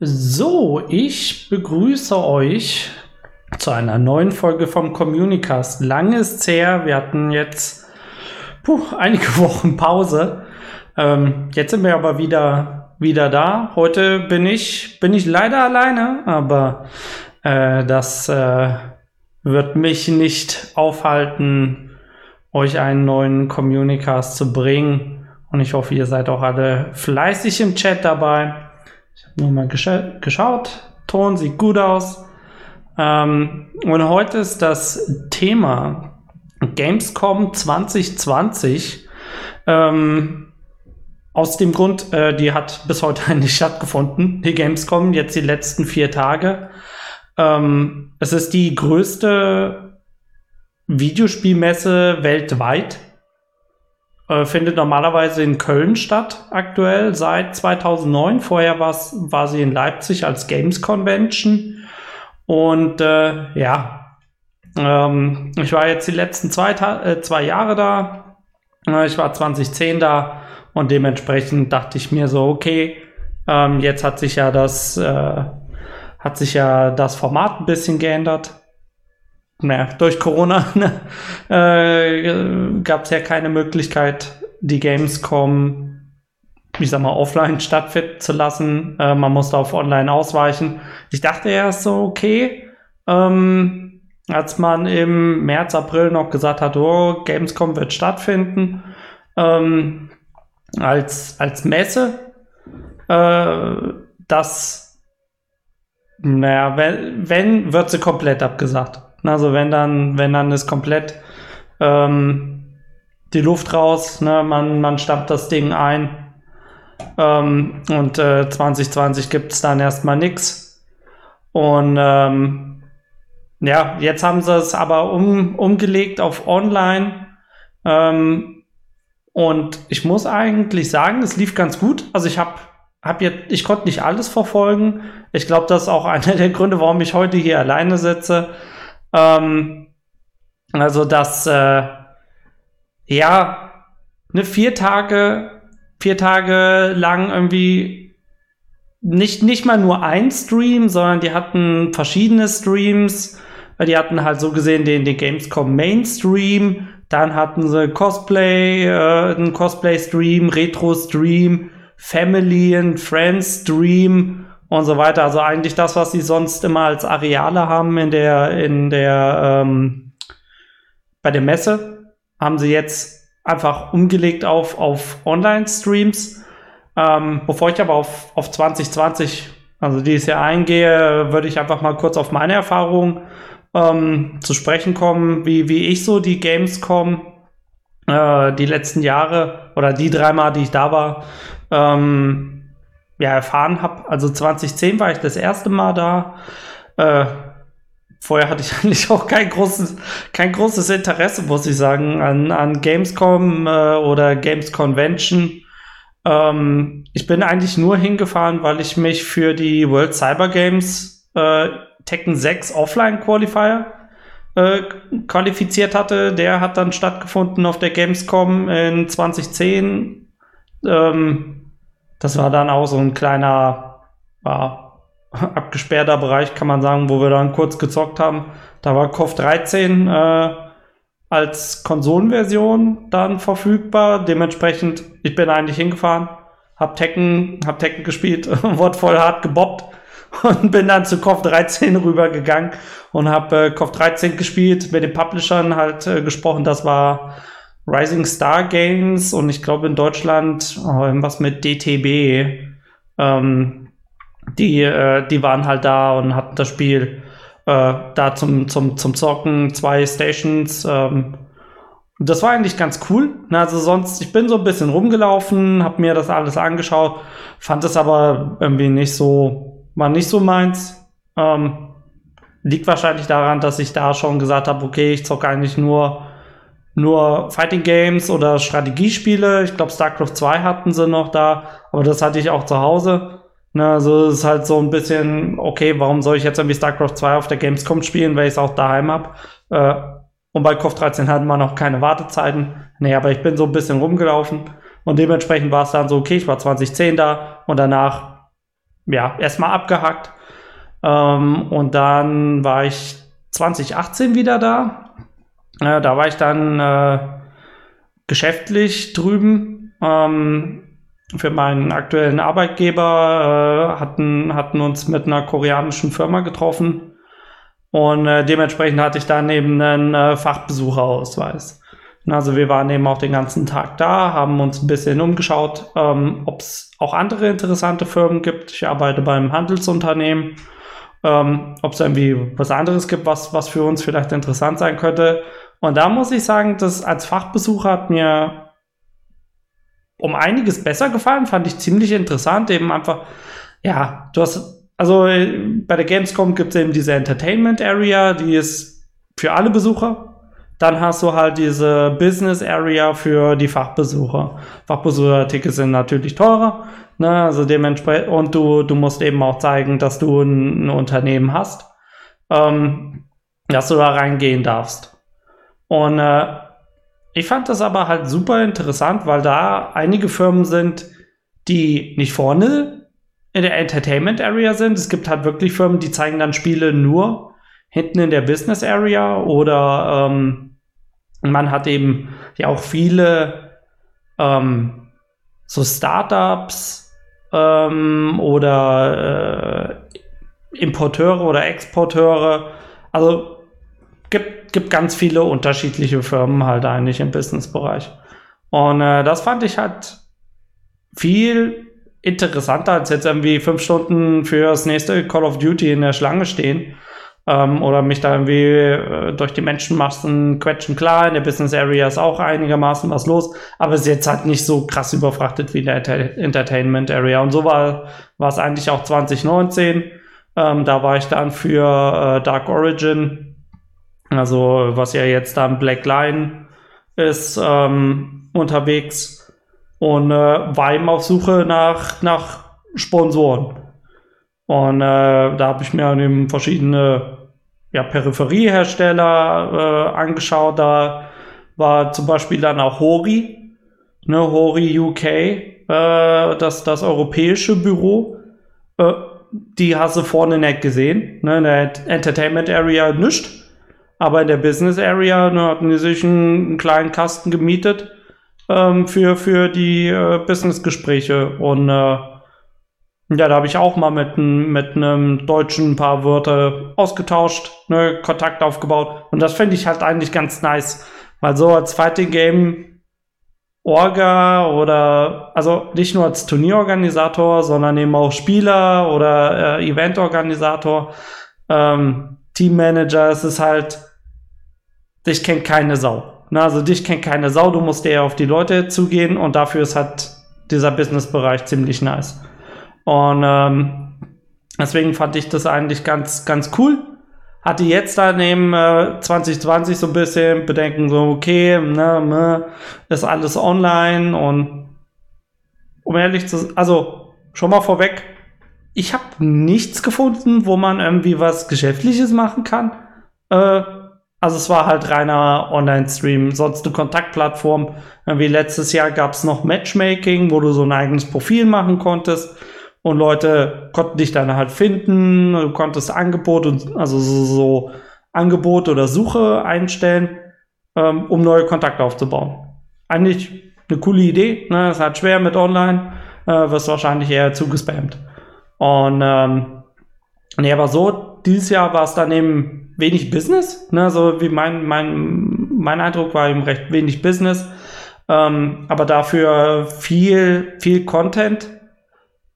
So, ich begrüße euch zu einer neuen Folge vom Communicast. Lange ist her, wir hatten jetzt puh, einige Wochen Pause. Ähm, jetzt sind wir aber wieder, wieder da. Heute bin ich, bin ich leider alleine, aber äh, das äh, wird mich nicht aufhalten, euch einen neuen Communicast zu bringen. Und ich hoffe, ihr seid auch alle fleißig im Chat dabei. Ich habe nur mal gescha geschaut. Ton sieht gut aus. Ähm, und heute ist das Thema Gamescom 2020. Ähm, aus dem Grund, äh, die hat bis heute nicht stattgefunden, die Gamescom, jetzt die letzten vier Tage. Ähm, es ist die größte Videospielmesse weltweit. Äh, findet normalerweise in Köln statt, aktuell seit 2009. Vorher war sie in Leipzig als Games Convention. Und äh, ja, ähm, ich war jetzt die letzten zwei, äh, zwei Jahre da. Äh, ich war 2010 da und dementsprechend dachte ich mir so, okay, ähm, jetzt hat sich ja das, äh, hat sich ja das Format ein bisschen geändert naja, durch Corona ne, äh, gab es ja keine Möglichkeit, die Gamescom, ich sag mal, offline stattfinden zu lassen. Äh, man musste auf online ausweichen. Ich dachte erst so, okay, ähm, als man im März, April noch gesagt hat, oh, Gamescom wird stattfinden, ähm, als, als Messe, äh, das, naja, wenn, wenn, wird sie komplett abgesagt. Also wenn dann, wenn dann ist komplett ähm, die Luft raus, ne? man, man stammt das Ding ein. Ähm, und äh, 2020 gibt es dann erstmal nichts. Und ähm, ja, jetzt haben sie es aber um, umgelegt auf online. Ähm, und ich muss eigentlich sagen, es lief ganz gut. Also ich habe hab jetzt, ich konnte nicht alles verfolgen. Ich glaube, das ist auch einer der Gründe, warum ich heute hier alleine sitze. Ähm, also das, äh, ja, ne, vier Tage, vier Tage lang irgendwie nicht, nicht mal nur ein Stream, sondern die hatten verschiedene Streams. Die hatten halt so gesehen den, den Gamescom Mainstream, dann hatten sie Cosplay, äh, einen Cosplay-Stream, Retro-Stream, Family and Friends-Stream und so weiter. Also eigentlich das, was sie sonst immer als Areale haben in der, in der, ähm, bei der Messe, haben sie jetzt einfach umgelegt auf, auf Online-Streams. Ähm, bevor ich aber auf, auf 2020, also dieses Jahr eingehe, würde ich einfach mal kurz auf meine Erfahrungen ähm, zu sprechen kommen, wie, wie ich so die Gamescom äh, die letzten Jahre oder die dreimal, die ich da war, ähm, ja, erfahren habe. Also 2010 war ich das erste Mal da. Äh, vorher hatte ich eigentlich auch kein großes, kein großes Interesse, muss ich sagen, an, an Gamescom äh, oder Games Convention. Ähm, ich bin eigentlich nur hingefahren, weil ich mich für die World Cyber Games äh, Tekken 6 Offline Qualifier äh, qualifiziert hatte. Der hat dann stattgefunden auf der Gamescom in 2010. Ähm, das war dann auch so ein kleiner, war abgesperrter Bereich, kann man sagen, wo wir dann kurz gezockt haben. Da war KOF 13 äh, als Konsolenversion dann verfügbar. Dementsprechend, ich bin eigentlich hingefahren, hab Tekken, hab Tekken gespielt, wurde voll hart gebobbt und bin dann zu KOF 13 rübergegangen und hab äh, KOF 13 gespielt, mit den Publishern halt äh, gesprochen. Das war Rising Star Games und ich glaube in Deutschland oh, irgendwas mit DTB. Ähm, die, äh, die waren halt da und hatten das Spiel äh, da zum, zum, zum Zocken, zwei Stations. Ähm, das war eigentlich ganz cool. Also sonst, ich bin so ein bisschen rumgelaufen, habe mir das alles angeschaut, fand es aber irgendwie nicht so, war nicht so meins. Ähm, liegt wahrscheinlich daran, dass ich da schon gesagt habe, okay, ich zocke eigentlich nur nur Fighting Games oder Strategiespiele. Ich glaube, StarCraft 2 hatten sie noch da, aber das hatte ich auch zu Hause. Ne, also es ist halt so ein bisschen, okay, warum soll ich jetzt irgendwie StarCraft 2 auf der Gamescom spielen, weil ich es auch daheim habe? Äh, und bei KOF 13 hatten wir noch keine Wartezeiten. Nee, aber ich bin so ein bisschen rumgelaufen und dementsprechend war es dann so, okay, ich war 2010 da und danach ja, erstmal abgehackt. Ähm, und dann war ich 2018 wieder da. Äh, da war ich dann äh, geschäftlich drüben. Ähm, für meinen aktuellen Arbeitgeber äh, hatten, hatten uns mit einer koreanischen Firma getroffen. Und äh, dementsprechend hatte ich dann eben einen äh, Fachbesucherausweis. Also wir waren eben auch den ganzen Tag da, haben uns ein bisschen umgeschaut, ähm, ob es auch andere interessante Firmen gibt. Ich arbeite beim Handelsunternehmen. Ähm, ob es irgendwie was anderes gibt, was, was für uns vielleicht interessant sein könnte. Und da muss ich sagen, dass als Fachbesucher hat mir um einiges besser gefallen, fand ich ziemlich interessant. Eben einfach, ja, du hast, also bei der Gamescom gibt es eben diese Entertainment Area, die ist für alle Besucher. Dann hast du halt diese Business Area für die Fachbesucher. Fachbesuchertickets sind natürlich teurer, ne? also dementsprechend, und du, du musst eben auch zeigen, dass du ein, ein Unternehmen hast, ähm, dass du da reingehen darfst. Und äh, ich fand das aber halt super interessant, weil da einige Firmen sind, die nicht vorne in der Entertainment Area sind. Es gibt halt wirklich Firmen, die zeigen dann Spiele nur hinten in der Business Area oder ähm, man hat eben ja auch viele ähm, so Startups ähm, oder äh, Importeure oder Exporteure. Also gibt, gibt ganz viele unterschiedliche Firmen halt eigentlich im Businessbereich. Und äh, das fand ich halt viel interessanter als jetzt irgendwie fünf Stunden für das nächste Call of Duty in der Schlange stehen ähm, oder mich da irgendwie äh, durch die Menschenmassen quetschen. Klar, in der Business Area ist auch einigermaßen was los, aber es ist jetzt halt nicht so krass überfrachtet wie in der Enter Entertainment Area. Und so war, war es eigentlich auch 2019. Ähm, da war ich dann für äh, Dark Origin, also was ja jetzt dann Black Line ist, ähm, unterwegs und äh, war eben auf Suche nach, nach Sponsoren. Und äh, da habe ich mir eben verschiedene ja, Peripheriehersteller äh, angeschaut. Da war zum Beispiel dann auch Hori, ne, Hori UK, äh, das, das europäische Büro. Äh, die hast du vorne nicht gesehen. Ne, in der Entertainment Area nicht. Aber in der Business Area ne, hatten die sich einen, einen kleinen Kasten gemietet ähm, für, für die äh, Business-Gespräche. Und äh, ja, da habe ich auch mal mit, mit einem Deutschen ein paar Wörter ausgetauscht, ne, Kontakt aufgebaut. Und das finde ich halt eigentlich ganz nice. Weil so als Fighting Game Orga oder also nicht nur als Turnierorganisator, sondern eben auch Spieler oder äh, Eventorganisator, ähm, Teammanager, es ist halt, dich kennt keine Sau. Ne, also dich kennt keine Sau, du musst eher auf die Leute zugehen und dafür ist halt dieser Business-Bereich ziemlich nice. Und ähm, deswegen fand ich das eigentlich ganz, ganz cool. Hatte jetzt dann eben äh, 2020 so ein bisschen Bedenken, so, okay, ne, ne, ist alles online und um ehrlich zu sein, also schon mal vorweg, ich habe nichts gefunden, wo man irgendwie was Geschäftliches machen kann. Äh, also es war halt reiner Online-Stream, sonst eine Kontaktplattform. Wie letztes Jahr gab es noch Matchmaking, wo du so ein eigenes Profil machen konntest und Leute konnten dich dann halt finden, du konntest Angebot und also so, so Angebot oder Suche einstellen, ähm, um neue Kontakte aufzubauen. Eigentlich eine coole Idee, ne? ist halt schwer mit online, äh, wirst wahrscheinlich eher zugespammt. Und ähm, nee, aber so, dieses Jahr war es dann eben wenig Business, ne? so wie mein, mein, mein Eindruck war eben recht wenig Business, ähm, aber dafür viel, viel Content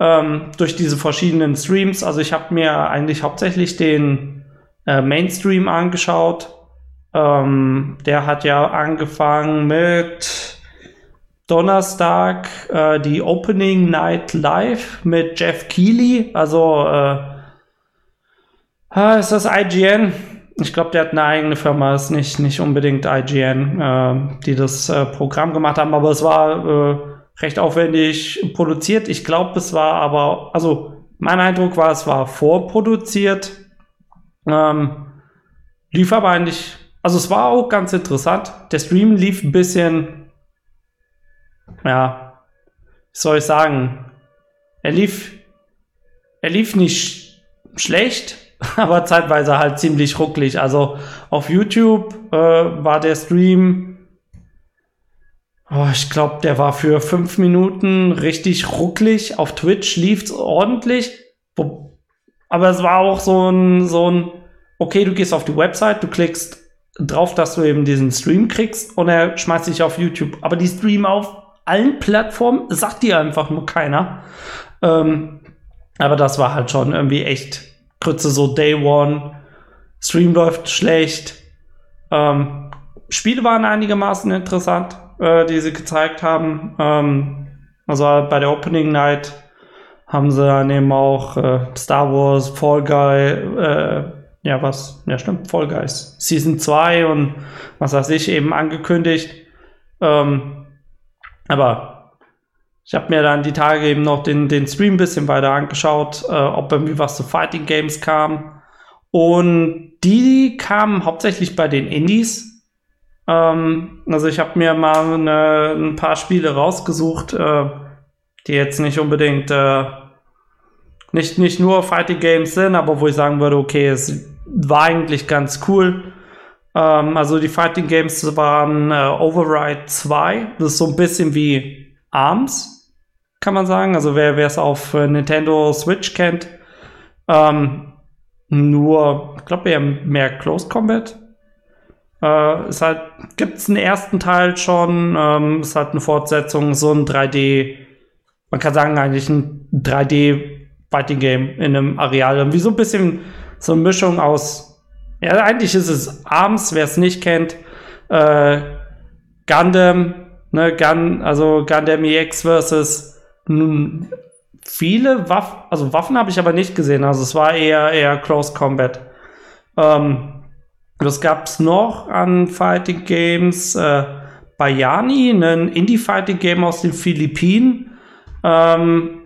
ähm, durch diese verschiedenen Streams. Also ich habe mir eigentlich hauptsächlich den äh, Mainstream angeschaut. Ähm, der hat ja angefangen mit Donnerstag äh, die Opening Night Live mit Jeff Keighley. Also äh, ist das IGN? Ich glaube, der hat eine eigene Firma, ist nicht, nicht unbedingt IGN, äh, die das äh, Programm gemacht haben, aber es war äh, recht aufwendig produziert. Ich glaube, es war aber, also mein Eindruck war, es war vorproduziert. Ähm, lief aber eigentlich, also es war auch ganz interessant. Der Stream lief ein bisschen, ja, wie soll ich sagen, er lief er lief nicht schlecht, aber zeitweise halt ziemlich rucklig. Also auf YouTube äh, war der Stream, oh, ich glaube, der war für fünf Minuten richtig rucklig. Auf Twitch lief es ordentlich. Aber es war auch so ein, so ein, okay, du gehst auf die Website, du klickst drauf, dass du eben diesen Stream kriegst und er schmeißt dich auf YouTube. Aber die Stream auf allen Plattformen sagt dir einfach nur keiner. Ähm, aber das war halt schon irgendwie echt Grütze, so Day One. Stream läuft schlecht. Ähm, Spiele waren einigermaßen interessant, äh, die sie gezeigt haben. Ähm, also bei der Opening Night haben sie dann eben auch äh, Star Wars, Fall Guy, äh, ja was, ja stimmt, Fall Guys, Season 2 und was weiß ich eben angekündigt. Ähm, aber ich habe mir dann die Tage eben noch den, den Stream ein bisschen weiter angeschaut, äh, ob irgendwie was zu Fighting Games kam. Und die kamen hauptsächlich bei den Indies. Ähm, also ich habe mir mal eine, ein paar Spiele rausgesucht, äh, die jetzt nicht unbedingt äh, nicht, nicht nur Fighting Games sind, aber wo ich sagen würde, okay, es war eigentlich ganz cool. Ähm, also die Fighting Games waren äh, Override 2. Das ist so ein bisschen wie ARMS, kann man sagen. Also wer es auf äh, Nintendo Switch kennt. Ähm, nur, ich glaube, eher mehr Close Combat. Äh, es halt, gibt einen ersten Teil schon, ähm, es hat eine Fortsetzung, so ein 3D, man kann sagen eigentlich ein 3D Fighting Game in einem Areal. Wie so ein bisschen so eine Mischung aus, ja, eigentlich ist es Arms, wer es nicht kennt, äh, Gundam, ne, Gun, also Gundam EX versus nun, viele Waffen, also Waffen habe ich aber nicht gesehen, also es war eher, eher Close Combat. Ähm, was gab es noch an Fighting Games? Äh, Bayani, ein Indie-Fighting-Game aus den Philippinen. Ähm,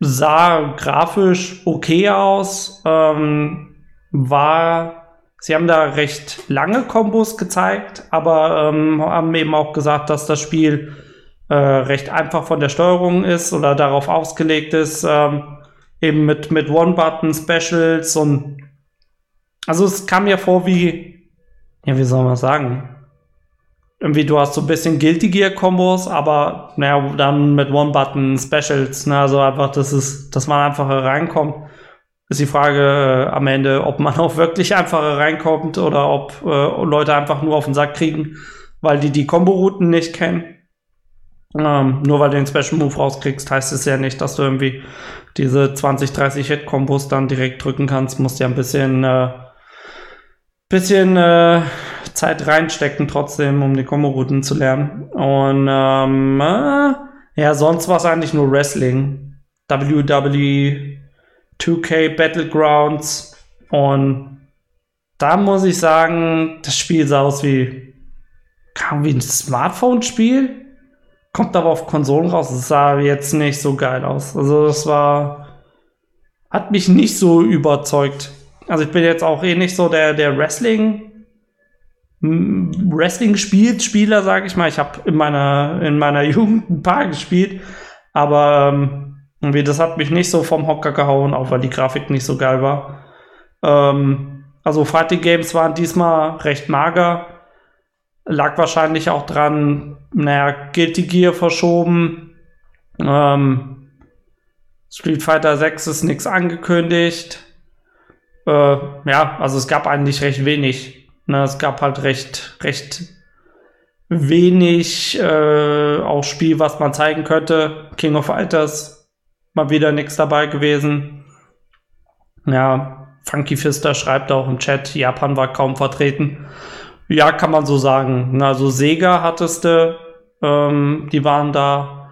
sah grafisch okay aus, ähm, war, sie haben da recht lange Kombos gezeigt, aber ähm, haben eben auch gesagt, dass das Spiel äh, recht einfach von der Steuerung ist oder darauf ausgelegt ist, ähm, eben mit, mit One-Button-Specials und also es kam mir vor wie, ja, wie soll man sagen? irgendwie, du hast so ein bisschen Guilty Gear Kombos, aber naja, dann mit One-Button Specials, ne, also einfach, dass es, dass man einfacher reinkommt. Ist die Frage äh, am Ende, ob man auch wirklich einfacher reinkommt oder ob äh, Leute einfach nur auf den Sack kriegen, weil die die Combo-Routen nicht kennen. Ähm, nur weil du den Special Move rauskriegst, heißt es ja nicht, dass du irgendwie diese 20, 30 Hit-Kombos dann direkt drücken kannst. Musst ja ein bisschen, äh, bisschen äh, Zeit reinstecken trotzdem, um die Kombo-Routen zu lernen. Und ähm, äh, ja, sonst war es eigentlich nur Wrestling. WWE 2K Battlegrounds. Und da muss ich sagen, das Spiel sah aus wie, kam wie ein Smartphone-Spiel. Kommt aber auf Konsolen raus. Es sah jetzt nicht so geil aus. Also das war, hat mich nicht so überzeugt. Also ich bin jetzt auch eh nicht so der, der Wrestling- Wrestling spielt, Spieler, sage ich mal. Ich habe in meiner, in meiner Jugend ein paar gespielt, aber ähm, irgendwie das hat mich nicht so vom Hocker gehauen, auch weil die Grafik nicht so geil war. Ähm, also Fighting Games waren diesmal recht mager. Lag wahrscheinlich auch dran, naja, Guilty Gear verschoben. Ähm, Street Fighter 6 ist nichts angekündigt. Äh, ja, also es gab eigentlich recht wenig. Na, es gab halt recht, recht wenig äh, auch Spiel, was man zeigen könnte. King of Fighters, mal wieder nichts dabei gewesen. Ja, Funky Fister schreibt auch im Chat, Japan war kaum vertreten. Ja, kann man so sagen. Also Sega hattest du, ähm, die waren da.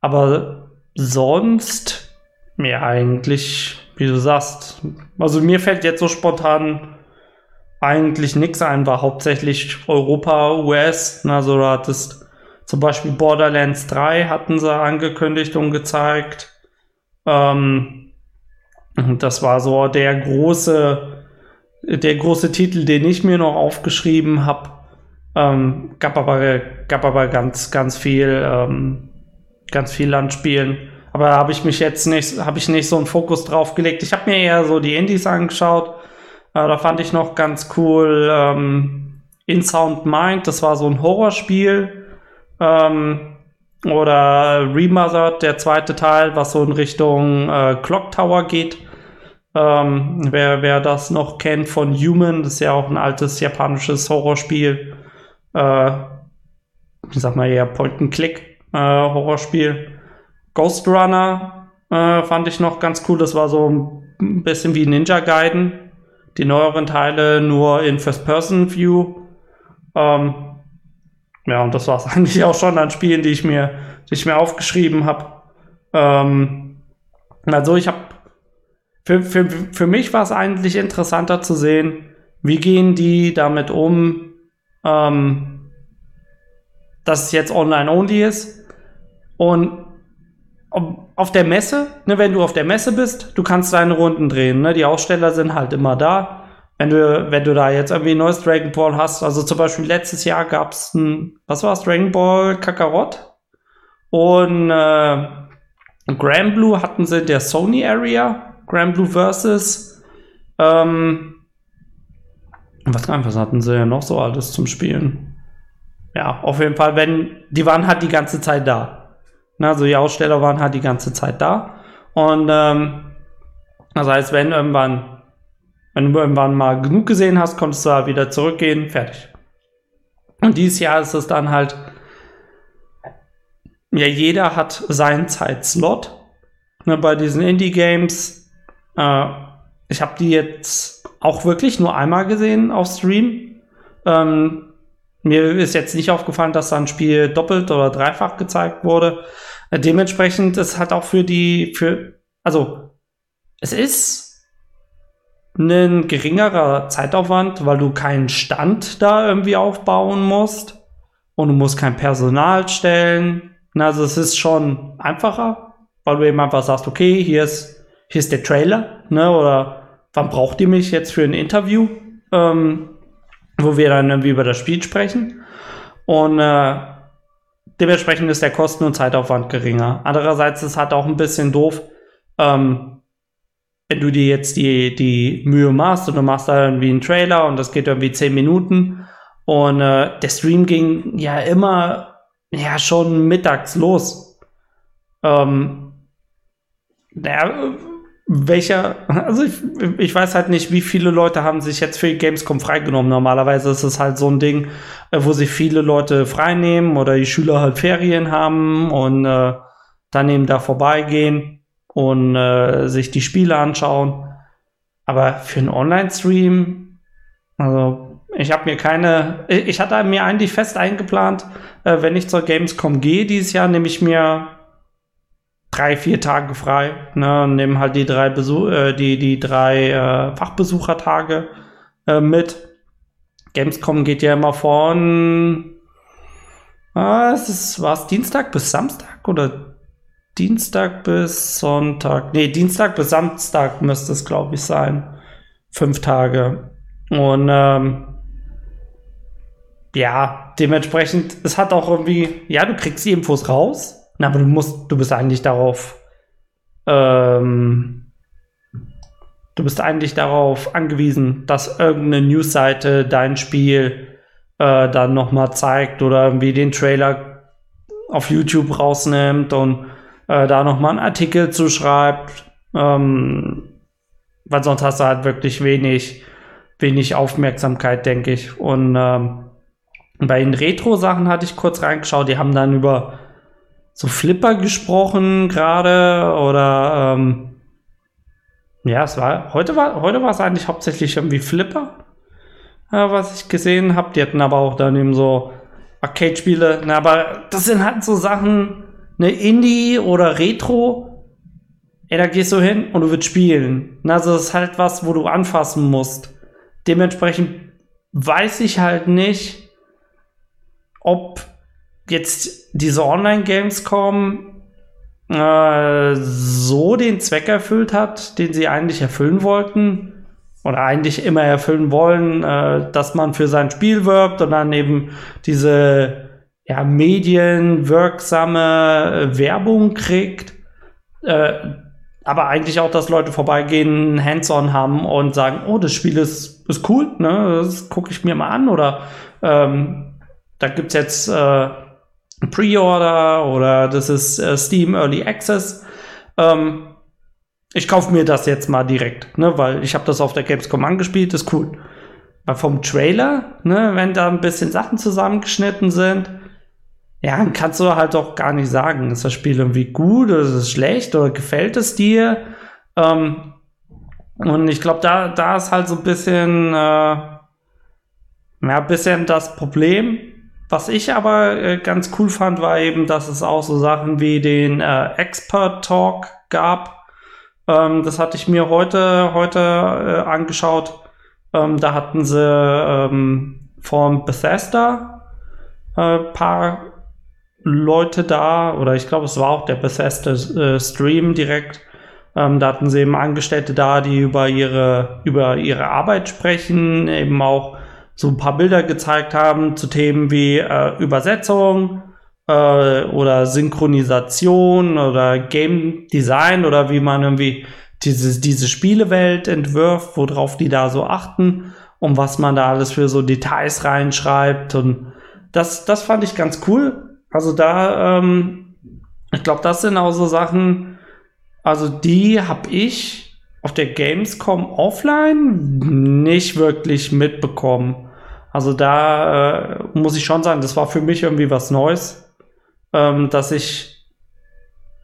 Aber sonst, ja, eigentlich, wie du sagst. Also mir fällt jetzt so spontan eigentlich nichts ein, war hauptsächlich Europa, US. Also du hattest zum Beispiel Borderlands 3 hatten sie angekündigt und gezeigt. Ähm, das war so der große, der große Titel, den ich mir noch aufgeschrieben habe. Ähm, gab aber, gab aber ganz, ganz viel, ähm, ganz viel an Spielen. Aber habe ich mich jetzt nicht, habe ich nicht so einen Fokus drauf gelegt. Ich habe mir eher so die Indies angeschaut. Äh, da fand ich noch ganz cool ähm, In Sound Mind. Das war so ein Horrorspiel. Ähm, oder Remothered, der zweite Teil, was so in Richtung äh, Clock Tower geht. Ähm, wer, wer das noch kennt von Human, das ist ja auch ein altes japanisches Horrorspiel. Äh, ich sag mal eher Point-and-Click äh, Horrorspiel. Ghost Runner äh, fand ich noch ganz cool. Das war so ein bisschen wie Ninja Gaiden. Die neueren Teile nur in First-Person-View. Ähm, ja, und das war es eigentlich auch schon an Spielen, die ich mir, die ich mir aufgeschrieben habe. Ähm, also ich habe für, für, für mich war es eigentlich interessanter zu sehen, wie gehen die damit um, ähm, dass es jetzt online-only ist. Und auf der Messe, ne, wenn du auf der Messe bist, du kannst deine Runden drehen. Ne? Die Aussteller sind halt immer da. Wenn du, wenn du da jetzt irgendwie ein neues Dragon Ball hast, also zum Beispiel letztes Jahr gab es ein, was war es, Dragon Ball Kakarot und äh, Grand Blue hatten sie in der Sony Area, Grand Blue Versus. Ähm, was, was hatten sie ja noch so alles zum Spielen? Ja, auf jeden Fall, wenn, die waren halt die ganze Zeit da. Na, also die Aussteller waren halt die ganze Zeit da. Und ähm, das heißt, wenn irgendwann, wenn du irgendwann mal genug gesehen hast, konntest du da wieder zurückgehen, fertig. Und dieses Jahr ist es dann halt, ja, jeder hat seinen Zeitslot. Ne, bei diesen Indie-Games, äh, ich habe die jetzt auch wirklich nur einmal gesehen auf Stream. Ähm, mir ist jetzt nicht aufgefallen, dass da ein Spiel doppelt oder dreifach gezeigt wurde. Äh, dementsprechend ist halt auch für die, für, also, es ist ein geringerer Zeitaufwand, weil du keinen Stand da irgendwie aufbauen musst und du musst kein Personal stellen. Also es ist schon einfacher, weil du eben einfach sagst, okay, hier ist, hier ist der Trailer, ne, oder wann braucht ihr mich jetzt für ein Interview? Ähm, wo wir dann irgendwie über das Spiel sprechen. Und äh, dementsprechend ist der Kosten- und Zeitaufwand geringer. Andererseits ist es halt auch ein bisschen doof, ähm, wenn du dir jetzt die, die Mühe machst und du machst da irgendwie einen Trailer und das geht irgendwie zehn Minuten und äh, der Stream ging ja immer ja schon mittags los. Ähm, ja, welcher, also ich, ich weiß halt nicht, wie viele Leute haben sich jetzt für Gamescom freigenommen. Normalerweise ist es halt so ein Ding, äh, wo sich viele Leute freinehmen oder die Schüler halt Ferien haben und äh, dann eben da vorbeigehen und äh, sich die Spiele anschauen. Aber für einen Online-Stream, also ich habe mir keine, ich hatte mir eigentlich fest eingeplant, äh, wenn ich zur Gamescom gehe dieses Jahr, nehme ich mir drei, vier Tage frei. Ne, nehmen halt die drei Besuch, äh, die, die drei äh, Fachbesuchertage äh, mit. Gamescom geht ja immer von ah, es ist, war Dienstag bis Samstag oder Dienstag bis Sonntag? Nee, Dienstag bis Samstag müsste es, glaube ich, sein. Fünf Tage. Und ähm, ja, dementsprechend, es hat auch irgendwie, ja, du kriegst die Infos raus, na, aber du musst, du bist eigentlich darauf, ähm, du bist eigentlich darauf angewiesen, dass irgendeine Newsseite dein Spiel äh, dann nochmal zeigt oder irgendwie den Trailer auf YouTube rausnimmt und äh, da nochmal einen Artikel zuschreibt. Ähm, weil sonst hast du halt wirklich wenig, wenig Aufmerksamkeit, denke ich. Und ähm, bei den Retro-Sachen hatte ich kurz reingeschaut, die haben dann über so Flipper gesprochen gerade oder ähm, ja, es war heute war heute war es eigentlich hauptsächlich irgendwie Flipper, äh, was ich gesehen habe. Die hatten aber auch dann eben so Arcade-Spiele. Na, aber das sind halt so Sachen, ne Indie oder Retro. Ey, da gehst du hin und du willst spielen. Na, also das ist halt was, wo du anfassen musst. Dementsprechend weiß ich halt nicht, ob jetzt diese Online-Gamescom äh, so den Zweck erfüllt hat, den sie eigentlich erfüllen wollten oder eigentlich immer erfüllen wollen, äh, dass man für sein Spiel wirbt und dann eben diese ja, medienwirksame Werbung kriegt. äh, aber eigentlich auch, dass Leute vorbeigehen, Hands-on haben und sagen, oh, das Spiel ist, ist cool, ne? Das gucke ich mir mal an oder ähm, da gibt's jetzt äh, Pre-Order oder das ist äh, Steam Early Access. Ähm, ich kaufe mir das jetzt mal direkt, ne, weil ich habe das auf der Gamescom angespielt, ist cool. Weil vom Trailer, ne, wenn da ein bisschen Sachen zusammengeschnitten sind, ja, dann kannst du halt auch gar nicht sagen, ist das Spiel irgendwie gut oder ist es schlecht oder gefällt es dir? Ähm, und ich glaube, da, da ist halt so ein bisschen, äh, ja, ein bisschen das Problem. Was ich aber äh, ganz cool fand, war eben, dass es auch so Sachen wie den äh, Expert Talk gab. Ähm, das hatte ich mir heute, heute äh, angeschaut. Ähm, da hatten sie ähm, von Bethesda äh, paar Leute da, oder ich glaube, es war auch der Bethesda äh, Stream direkt. Ähm, da hatten sie eben Angestellte da, die über ihre, über ihre Arbeit sprechen, eben auch so ein paar Bilder gezeigt haben zu Themen wie äh, Übersetzung äh, oder Synchronisation oder Game Design oder wie man irgendwie diese, diese Spielewelt entwirft, worauf die da so achten und was man da alles für so Details reinschreibt. Und das, das fand ich ganz cool. Also da, ähm, ich glaube, das sind auch so Sachen, also die habe ich auf der Gamescom offline nicht wirklich mitbekommen. Also da äh, muss ich schon sagen, das war für mich irgendwie was Neues, ähm, dass ich,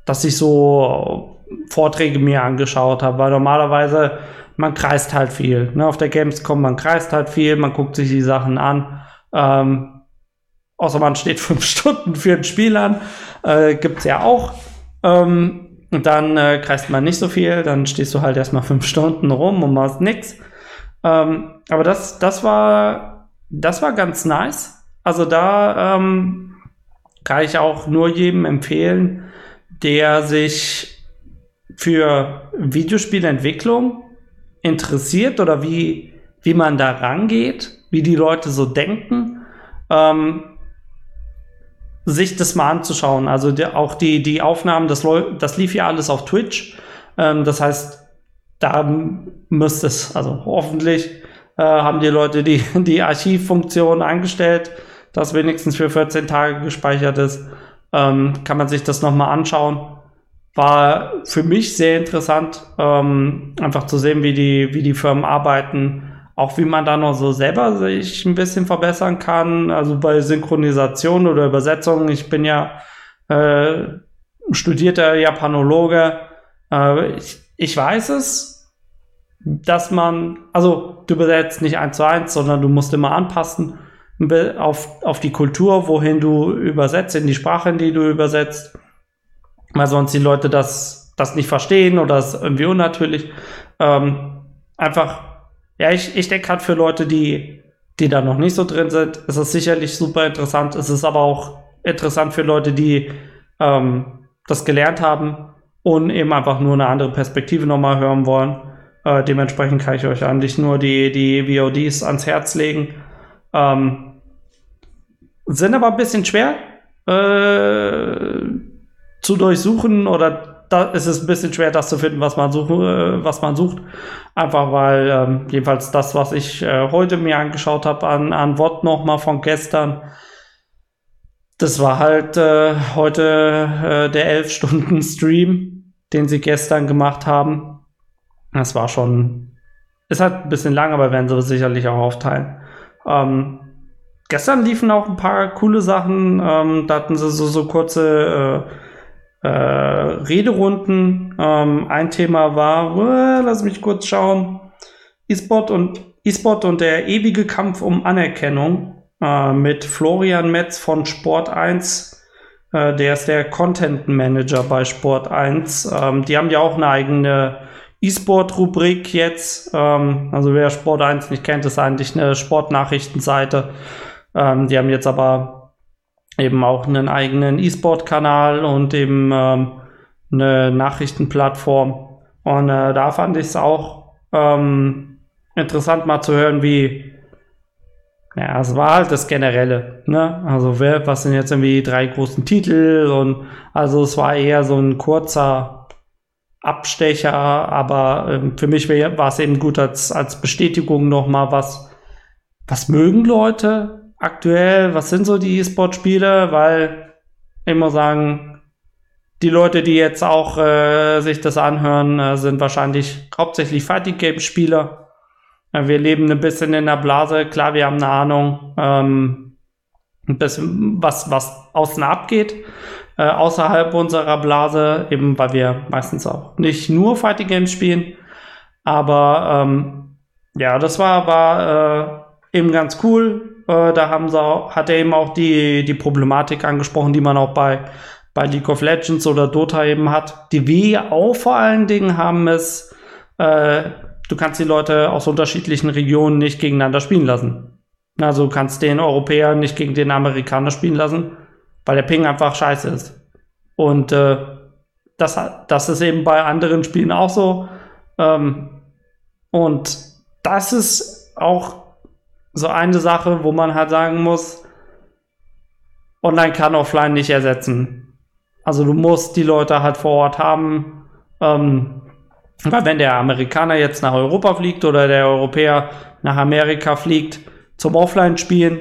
dass ich so Vorträge mir angeschaut habe, weil normalerweise man kreist halt viel. Ne? Auf der Gamescom, man kreist halt viel, man guckt sich die Sachen an. Ähm, außer man steht fünf Stunden für ein Spiel an, äh, es ja auch. Ähm, und dann äh, kreist man nicht so viel, dann stehst du halt erstmal fünf Stunden rum und machst nix. Ähm, aber das, das war, das war ganz nice. Also da ähm, kann ich auch nur jedem empfehlen, der sich für Videospielentwicklung interessiert oder wie, wie man da rangeht, wie die Leute so denken. Ähm, sich das mal anzuschauen. Also die, auch die, die Aufnahmen, das, das lief ja alles auf Twitch. Ähm, das heißt, da müsste es, also hoffentlich äh, haben die Leute die, die Archivfunktion eingestellt, dass wenigstens für 14 Tage gespeichert ist. Ähm, kann man sich das nochmal anschauen. War für mich sehr interessant, ähm, einfach zu sehen, wie die, wie die Firmen arbeiten auch wie man da noch so selber sich ein bisschen verbessern kann. Also bei Synchronisation oder Übersetzung. Ich bin ja äh, studierter Japanologe. Äh, ich, ich weiß es, dass man, also du übersetzt nicht eins zu eins, sondern du musst immer anpassen auf, auf die Kultur, wohin du übersetzt, in die Sprache, in die du übersetzt. Weil sonst die Leute das, das nicht verstehen oder es irgendwie unnatürlich. Ähm, einfach ja, ich, ich denke gerade für Leute, die, die da noch nicht so drin sind, ist es sicherlich super interessant. Es ist aber auch interessant für Leute, die ähm, das gelernt haben und eben einfach nur eine andere Perspektive nochmal hören wollen. Äh, dementsprechend kann ich euch eigentlich nur die, die VODs ans Herz legen. Ähm, sind aber ein bisschen schwer äh, zu durchsuchen oder da ist es ein bisschen schwer, das zu finden, was man, such, äh, was man sucht. Einfach weil ähm, jedenfalls das, was ich äh, heute mir angeschaut habe an, an Wort nochmal von gestern, das war halt äh, heute äh, der 11 Stunden Stream, den sie gestern gemacht haben. Das war schon, ist halt ein bisschen lang, aber werden sie sicherlich auch aufteilen. Ähm, gestern liefen auch ein paar coole Sachen. Ähm, da hatten sie so, so kurze äh, äh, Rederunden. Ähm, ein Thema war, uh, lass mich kurz schauen, E-Sport und E-Sport und der ewige Kampf um Anerkennung äh, mit Florian Metz von Sport 1. Äh, der ist der Content Manager bei Sport 1. Ähm, die haben ja auch eine eigene E-Sport-Rubrik jetzt. Ähm, also wer Sport 1 nicht kennt, ist eigentlich eine Sportnachrichtenseite. Ähm, die haben jetzt aber eben auch einen eigenen E-Sport-Kanal und eben ähm, eine Nachrichtenplattform. Und äh, da fand ich es auch ähm, interessant mal zu hören, wie, ja, es war halt das Generelle, ne? Also wer, was sind jetzt irgendwie die drei großen Titel und also es war eher so ein kurzer, Abstecher, aber ähm, für mich war es eben gut als, als Bestätigung nochmal, was, was mögen Leute aktuell, was sind so die E-Sport-Spiele, weil muss sagen, die Leute, die jetzt auch äh, sich das anhören, äh, sind wahrscheinlich hauptsächlich Fighting Game Spieler. Äh, wir leben ein bisschen in der Blase. Klar, wir haben eine Ahnung, ähm, ein bisschen was, was außen abgeht äh, außerhalb unserer Blase, eben weil wir meistens auch nicht nur Fighting Games spielen. Aber ähm, ja, das war, war äh, eben ganz cool. Äh, da haben sie auch, hat er eben auch die, die Problematik angesprochen, die man auch bei, bei League of Legends oder Dota eben hat. Die wir auch vor allen Dingen haben es, äh, du kannst die Leute aus unterschiedlichen Regionen nicht gegeneinander spielen lassen. Also du kannst den Europäer nicht gegen den Amerikaner spielen lassen weil der Ping einfach scheiße ist. Und äh, das, das ist eben bei anderen Spielen auch so. Ähm, und das ist auch so eine Sache, wo man halt sagen muss, Online kann Offline nicht ersetzen. Also du musst die Leute halt vor Ort haben. Ähm, weil wenn der Amerikaner jetzt nach Europa fliegt oder der Europäer nach Amerika fliegt zum Offline-Spielen,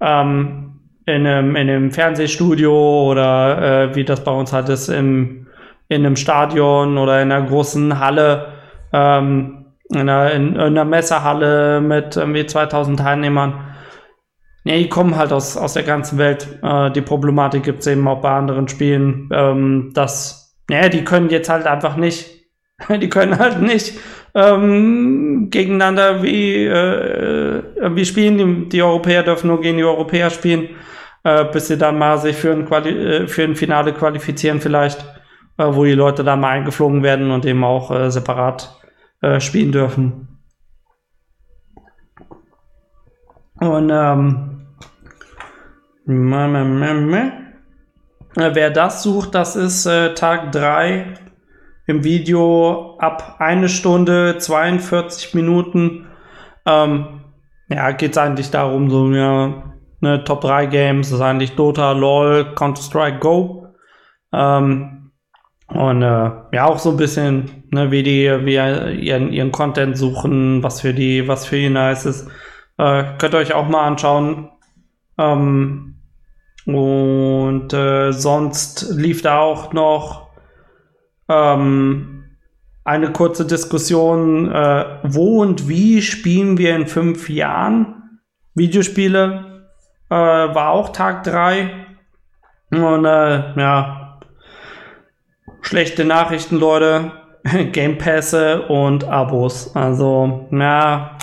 ähm, in einem, in einem Fernsehstudio oder äh, wie das bei uns halt ist, im, in einem Stadion oder in einer großen Halle, ähm, in, einer, in, in einer Messehalle mit irgendwie 2000 Teilnehmern. Nee, die kommen halt aus, aus der ganzen Welt. Äh, die Problematik gibt es eben auch bei anderen Spielen, ähm, dass, nee, die können jetzt halt einfach nicht, die können halt nicht ähm, gegeneinander wie, äh, wie spielen. Die, die Europäer dürfen nur gegen die Europäer spielen äh, bis sie dann mal sich für ein, Quali äh, für ein Finale qualifizieren vielleicht, äh, wo die Leute dann mal eingeflogen werden und eben auch äh, separat äh, spielen dürfen. Und ähm, wer das sucht, das ist äh, Tag 3 im Video ab eine Stunde 42 Minuten. Ähm, ja, geht es eigentlich darum, so ja, ne, Top 3 Games, das ist eigentlich Dota, LOL, Counter-Strike, Go. Ähm, und äh, ja, auch so ein bisschen, ne, wie die, wie ihren, ihren Content suchen, was für die, was für die nice ist. Äh, könnt ihr euch auch mal anschauen. Ähm, und äh, sonst lief da auch noch ähm, eine kurze Diskussion, äh, wo und wie spielen wir in fünf Jahren Videospiele? Äh, war auch Tag 3. Und äh, ja, schlechte Nachrichten, Leute. Game Pässe und Abos. Also, ja,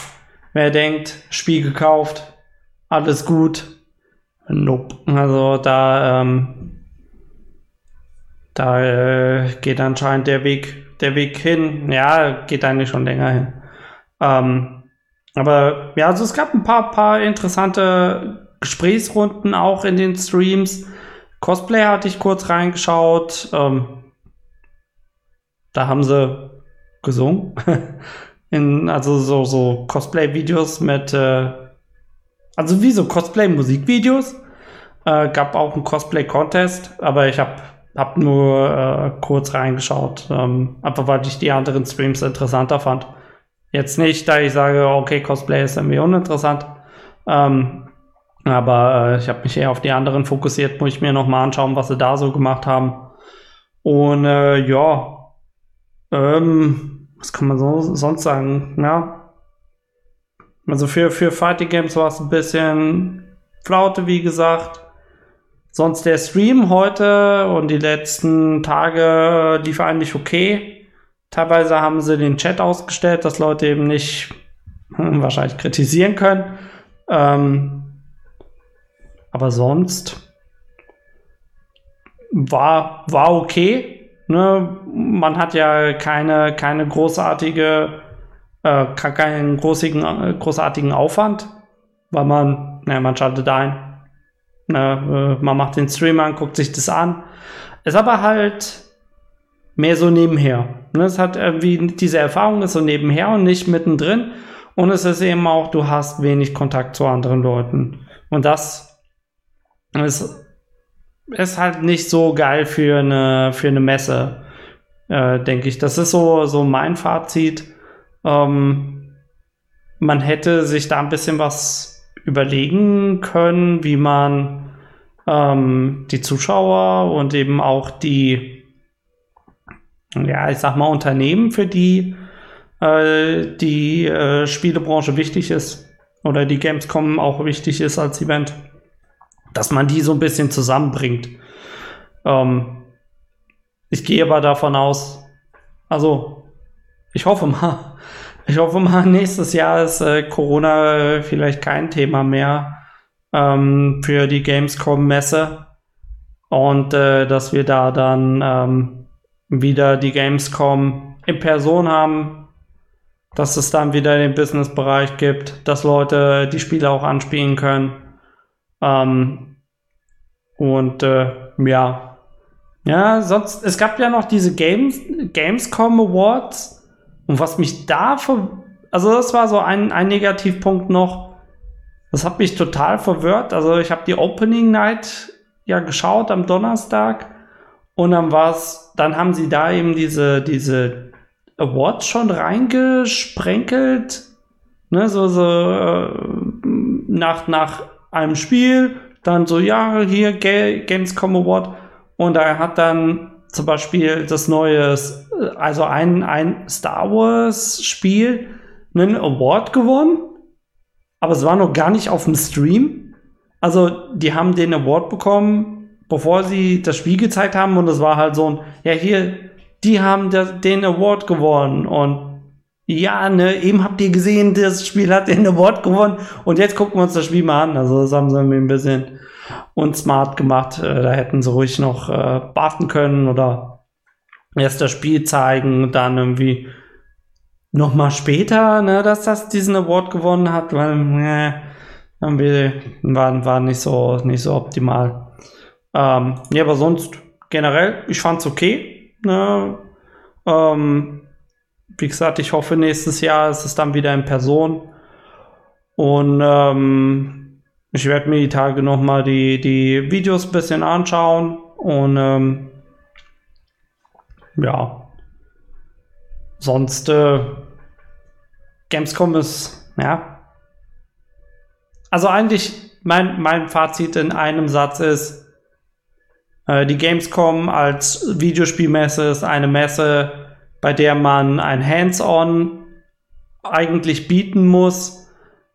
wer denkt, Spiel gekauft, alles gut. Nope. Also da, ähm, da äh, geht anscheinend der Weg, der Weg hin. Ja, geht eigentlich schon länger hin. Ähm, aber ja, also es gab ein paar, paar interessante Gesprächsrunden auch in den Streams. Cosplay hatte ich kurz reingeschaut. Ähm, da haben sie gesungen. in, also so, so Cosplay-Videos mit, äh, also wie so Cosplay-Musikvideos. Äh, gab auch einen Cosplay-Contest, aber ich habe hab nur äh, kurz reingeschaut, ähm, einfach weil ich die anderen Streams interessanter fand. Jetzt nicht, da ich sage, okay, Cosplay ist irgendwie uninteressant. Ähm, aber äh, ich habe mich eher auf die anderen fokussiert, muss ich mir nochmal anschauen, was sie da so gemacht haben. Und äh, ja, ähm, was kann man so, sonst sagen? Ja, also für, für Fighting Games war es ein bisschen Flaute, wie gesagt. Sonst der Stream heute und die letzten Tage lief eigentlich okay. Teilweise haben sie den Chat ausgestellt, dass Leute eben nicht hm, wahrscheinlich kritisieren können. Ähm, aber sonst war, war okay. Ne? Man hat ja keine, keine großartige, äh, keinen großigen, großartigen Aufwand, weil man, ne, man schaltet ein. Ne, äh, man macht den Stream an, guckt sich das an. Ist aber halt mehr so nebenher. Ne? Es hat irgendwie, diese Erfahrung ist so nebenher und nicht mittendrin. Und es ist eben auch, du hast wenig Kontakt zu anderen Leuten. Und das es ist halt nicht so geil für eine, für eine Messe. äh, denke ich. Das ist so, so mein Fazit. Ähm, man hätte sich da ein bisschen was überlegen können, wie man ähm, die Zuschauer und eben auch die, ja, ich sag mal, Unternehmen, für die äh, die äh, Spielebranche wichtig ist oder die Gamescom auch wichtig ist als Event, dass man die so ein bisschen zusammenbringt. Ähm, ich gehe aber davon aus, also ich hoffe mal, ich hoffe mal, nächstes Jahr ist äh, Corona vielleicht kein Thema mehr ähm, für die Gamescom-Messe und äh, dass wir da dann ähm, wieder die Gamescom in Person haben, dass es dann wieder den Business-Bereich gibt, dass Leute die Spiele auch anspielen können. Ähm, und äh, ja. Ja, sonst, es gab ja noch diese Games, Gamescom Awards. Und was mich da ver also das war so ein, ein Negativpunkt noch. Das hat mich total verwirrt. Also ich habe die Opening Night ja geschaut am Donnerstag und dann war's, dann haben sie da eben diese, diese Awards schon reingesprenkelt. Ne, so, so äh, nach, nach einem Spiel, dann so, ja, hier Gamescom Award. Und er hat dann zum Beispiel das neue, also ein, ein Star Wars Spiel, einen Award gewonnen. Aber es war noch gar nicht auf dem Stream. Also, die haben den Award bekommen, bevor sie das Spiel gezeigt haben. Und es war halt so ein, ja, hier, die haben den Award gewonnen und ja, ne, eben habt ihr gesehen, das Spiel hat den Award gewonnen und jetzt gucken wir uns das Spiel mal an. Also das haben sie ein bisschen unsmart gemacht. Äh, da hätten sie ruhig noch äh, warten können oder erst das Spiel zeigen und dann irgendwie noch mal später, ne, dass das diesen Award gewonnen hat, weil ne, irgendwie war, war nicht so nicht so optimal. Ähm, ja, aber sonst generell, ich fand's okay. Ne? Ähm, wie gesagt, ich hoffe, nächstes Jahr ist es dann wieder in Person. Und ähm, ich werde mir die Tage nochmal die, die Videos ein bisschen anschauen. Und ähm, ja. Sonst äh, Gamescom ist, ja. Also eigentlich, mein, mein Fazit in einem Satz ist, äh, die Gamescom als Videospielmesse ist eine Messe, bei der man ein Hands-on eigentlich bieten muss,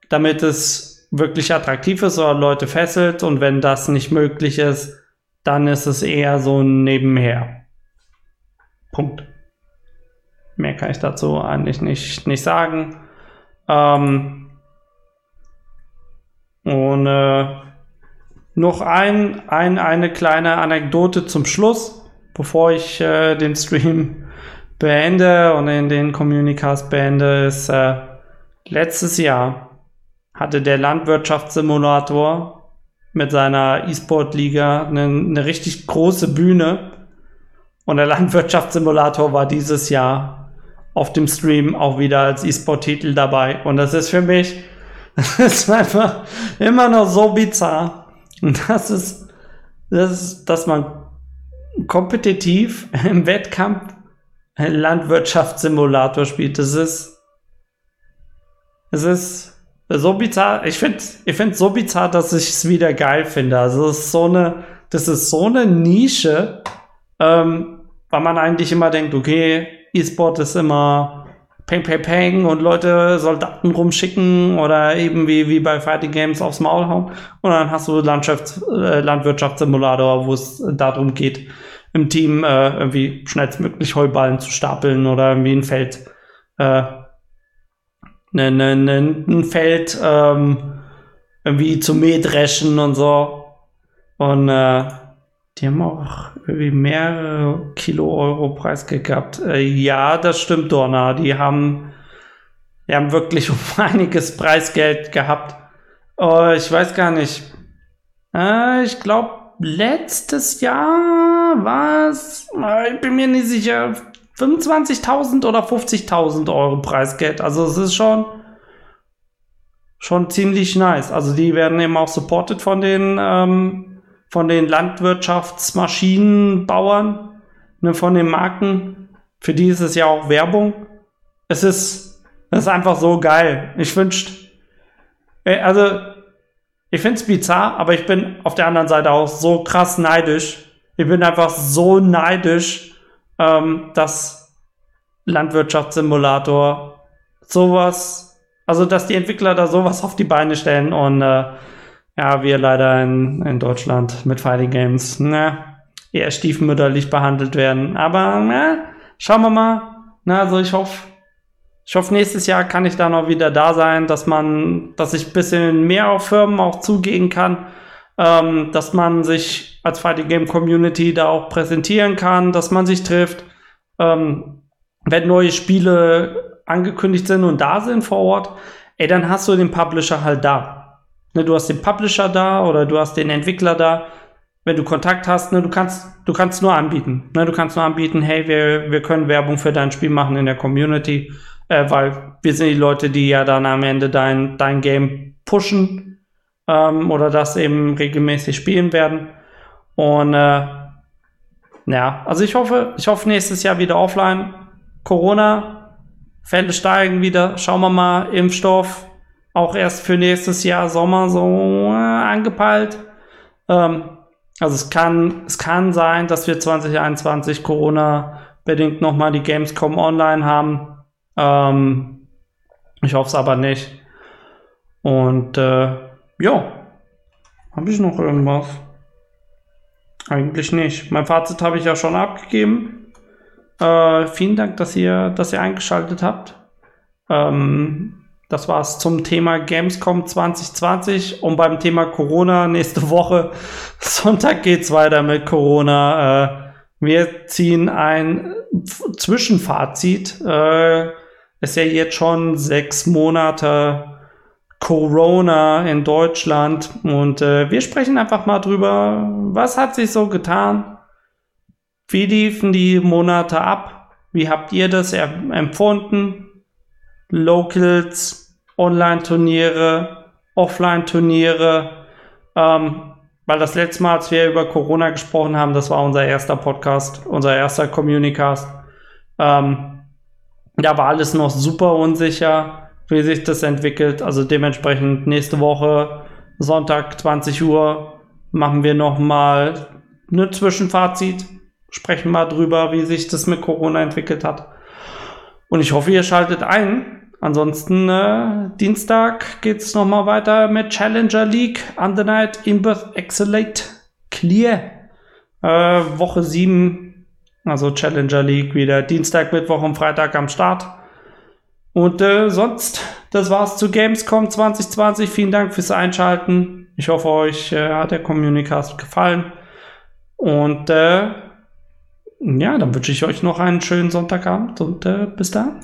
damit es wirklich attraktiv ist oder Leute fesselt. Und wenn das nicht möglich ist, dann ist es eher so ein Nebenher. Punkt. Mehr kann ich dazu eigentlich nicht, nicht sagen. Ähm und äh, noch ein, ein, eine kleine Anekdote zum Schluss, bevor ich äh, den Stream beende und in den Communicast beende, ist äh, letztes Jahr hatte der Landwirtschaftssimulator mit seiner E-Sport-Liga eine, eine richtig große Bühne. Und der Landwirtschaftssimulator war dieses Jahr auf dem Stream auch wieder als E-Sport-Titel dabei. Und das ist für mich, das ist einfach immer noch so bizarr. Und das ist, das ist, dass man kompetitiv im Wettkampf einen Landwirtschaftssimulator spielt. Das ist, es ist so bizarr. Ich finde, ich finde so bizarr, dass ich es wieder geil finde. Also es ist so eine, das ist so eine Nische, ähm, weil man eigentlich immer denkt, okay, E-Sport ist immer Peng, Peng, Peng und Leute Soldaten rumschicken oder eben wie, wie bei Fighting Games aufs Maul hauen. Und dann hast du äh, Landwirtschaftssimulator, wo es darum geht, im Team äh, irgendwie schnellstmöglich Heuballen zu stapeln oder irgendwie ein Feld, äh, ne, ne, ne, ein Feld ähm, irgendwie zu mähdreschen und so. Und äh, die haben auch irgendwie mehrere Kilo Euro Preisgeld gehabt. Äh, ja, das stimmt, Dorna. Die haben, die haben wirklich um einiges Preisgeld gehabt. Oh, ich weiß gar nicht. Äh, ich glaube, letztes Jahr war es, äh, ich bin mir nicht sicher, 25.000 oder 50.000 Euro Preisgeld. Also es ist schon schon ziemlich nice. Also die werden eben auch supported von den ähm, von den Landwirtschaftsmaschinenbauern, ne, von den Marken. Für die ist es ja auch Werbung. Es ist, es ist einfach so geil. Ich wünschte, äh, also, ich finde es bizarr, aber ich bin auf der anderen Seite auch so krass neidisch. Ich bin einfach so neidisch, ähm, dass Landwirtschaftssimulator sowas, also dass die Entwickler da sowas auf die Beine stellen und äh, ja, wir leider in, in Deutschland mit Fighting Games, ne, eher stiefmütterlich behandelt werden. Aber ne, schauen wir mal. Na, also ich hoffe, ich hoffe, nächstes Jahr kann ich da noch wieder da sein, dass man, dass ich ein bisschen mehr auf Firmen auch zugehen kann, ähm, dass man sich als Fighting Game Community da auch präsentieren kann, dass man sich trifft, ähm, wenn neue Spiele angekündigt sind und da sind vor Ort, ey, dann hast du den Publisher halt da. Ne, du hast den Publisher da oder du hast den Entwickler da wenn du Kontakt hast, ne, du kannst, du kannst nur anbieten. Ne, du kannst nur anbieten, hey, wir, wir können Werbung für dein Spiel machen in der Community, äh, weil wir sind die Leute, die ja dann am Ende dein, dein Game pushen ähm, oder das eben regelmäßig spielen werden. Und äh, ja, also ich hoffe, ich hoffe nächstes Jahr wieder offline. Corona, Fälle steigen wieder, schauen wir mal, Impfstoff, auch erst für nächstes Jahr Sommer so äh, angepeilt. Ähm, also es kann, es kann sein, dass wir 2021 Corona-bedingt nochmal die Gamescom online haben. Ähm, ich hoffe es aber nicht. Und äh, ja, habe ich noch irgendwas? Eigentlich nicht. Mein Fazit habe ich ja schon abgegeben. Äh, vielen Dank, dass ihr, dass ihr eingeschaltet habt. Ähm, das war's zum Thema Gamescom 2020 und beim Thema Corona nächste Woche. Sonntag geht's weiter mit Corona. Äh, wir ziehen ein Zwischenfazit. Äh, ist ja jetzt schon sechs Monate Corona in Deutschland und äh, wir sprechen einfach mal drüber, was hat sich so getan? Wie liefen die Monate ab? Wie habt ihr das empfunden? Locals, Online-Turniere, Offline-Turniere. Ähm, weil das letzte Mal, als wir über Corona gesprochen haben, das war unser erster Podcast, unser erster Communicast. Ähm, da war alles noch super unsicher, wie sich das entwickelt. Also dementsprechend nächste Woche, Sonntag 20 Uhr, machen wir nochmal eine Zwischenfazit, sprechen mal drüber, wie sich das mit Corona entwickelt hat. Und ich hoffe, ihr schaltet ein. Ansonsten äh, Dienstag geht's nochmal weiter mit Challenger League, Undernight, Inbirth, Excellate, Clear. Äh, Woche 7, also Challenger League wieder Dienstag, Mittwoch und Freitag am Start. Und äh, sonst, das war's zu Gamescom 2020. Vielen Dank fürs Einschalten. Ich hoffe, euch äh, hat der Communicast gefallen. Und äh, ja, dann wünsche ich euch noch einen schönen Sonntagabend und äh, bis dann.